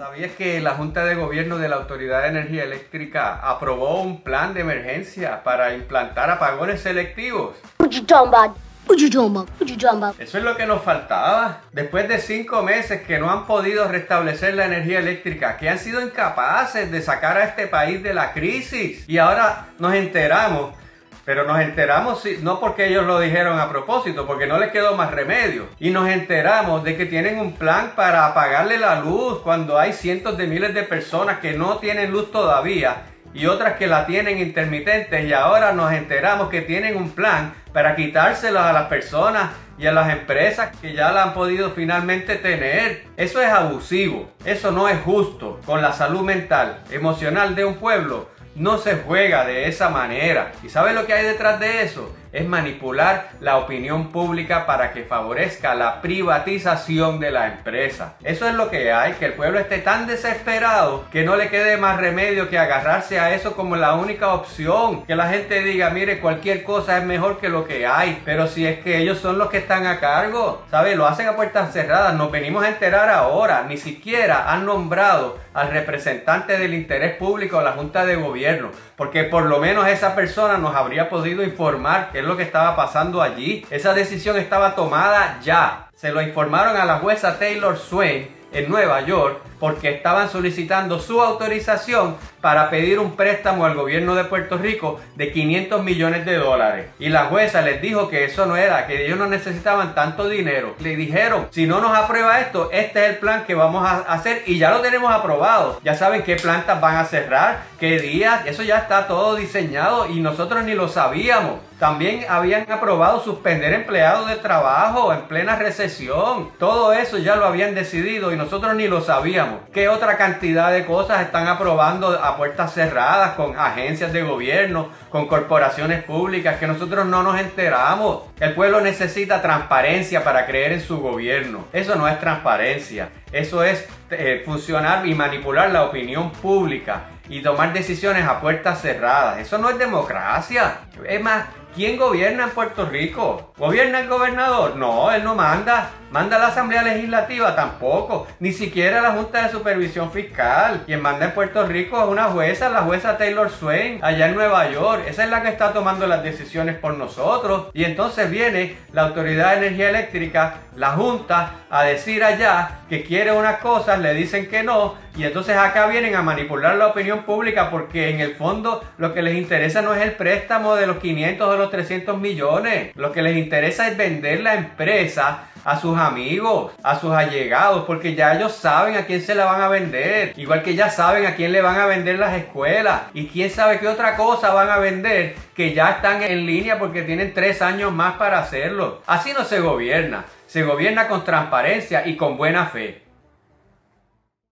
¿Sabías que la Junta de Gobierno de la Autoridad de Energía Eléctrica aprobó un plan de emergencia para implantar apagones selectivos? Eso es lo que nos faltaba. Después de cinco meses que no han podido restablecer la energía eléctrica, que han sido incapaces de sacar a este país de la crisis. Y ahora nos enteramos pero nos enteramos, no porque ellos lo dijeron a propósito, porque no les quedó más remedio. Y nos enteramos de que tienen un plan para apagarle la luz cuando hay cientos de miles de personas que no tienen luz todavía y otras que la tienen intermitentes. Y ahora nos enteramos que tienen un plan para quitársela a las personas y a las empresas que ya la han podido finalmente tener. Eso es abusivo, eso no es justo con la salud mental, emocional de un pueblo no se juega de esa manera. ¿Y sabe lo que hay detrás de eso? Es manipular la opinión pública para que favorezca la privatización de la empresa. Eso es lo que hay, que el pueblo esté tan desesperado que no le quede más remedio que agarrarse a eso como la única opción. Que la gente diga, mire, cualquier cosa es mejor que lo que hay. Pero si es que ellos son los que están a cargo, ¿sabe? Lo hacen a puertas cerradas. Nos venimos a enterar ahora. Ni siquiera han nombrado al representante del interés público a la Junta de Gobierno. Porque por lo menos esa persona nos habría podido informar que es lo que estaba pasando allí. Esa decisión estaba tomada ya. Se lo informaron a la jueza Taylor Swain en Nueva York porque estaban solicitando su autorización para pedir un préstamo al gobierno de Puerto Rico de 500 millones de dólares. Y la jueza les dijo que eso no era, que ellos no necesitaban tanto dinero. Le dijeron, si no nos aprueba esto, este es el plan que vamos a hacer y ya lo tenemos aprobado. Ya saben qué plantas van a cerrar, qué días, eso ya está todo diseñado y nosotros ni lo sabíamos. También habían aprobado suspender empleados de trabajo en plena recesión. Todo eso ya lo habían decidido y nosotros ni lo sabíamos. ¿Qué otra cantidad de cosas están aprobando a puertas cerradas con agencias de gobierno, con corporaciones públicas que nosotros no nos enteramos? El pueblo necesita transparencia para creer en su gobierno. Eso no es transparencia. Eso es eh, funcionar y manipular la opinión pública y tomar decisiones a puertas cerradas. Eso no es democracia. Es más, ¿quién gobierna en Puerto Rico? ¿Gobierna el gobernador? No, él no manda. ¿Manda la Asamblea Legislativa? Tampoco. Ni siquiera la Junta de Supervisión Fiscal. Quien manda en Puerto Rico es una jueza, la jueza Taylor Swain, allá en Nueva York. Esa es la que está tomando las decisiones por nosotros. Y entonces viene la Autoridad de Energía Eléctrica, la Junta, a decir allá que quiere unas cosas, le dicen que no. Y entonces acá vienen a manipular la opinión pública porque en el fondo lo que les interesa no es el préstamo de los 500 o los 300 millones. Lo que les interesa es vender la empresa a sus amigos, a sus allegados, porque ya ellos saben a quién se la van a vender. Igual que ya saben a quién le van a vender las escuelas. Y quién sabe qué otra cosa van a vender que ya están en línea porque tienen tres años más para hacerlo. Así no se gobierna. Se gobierna con transparencia y con buena fe.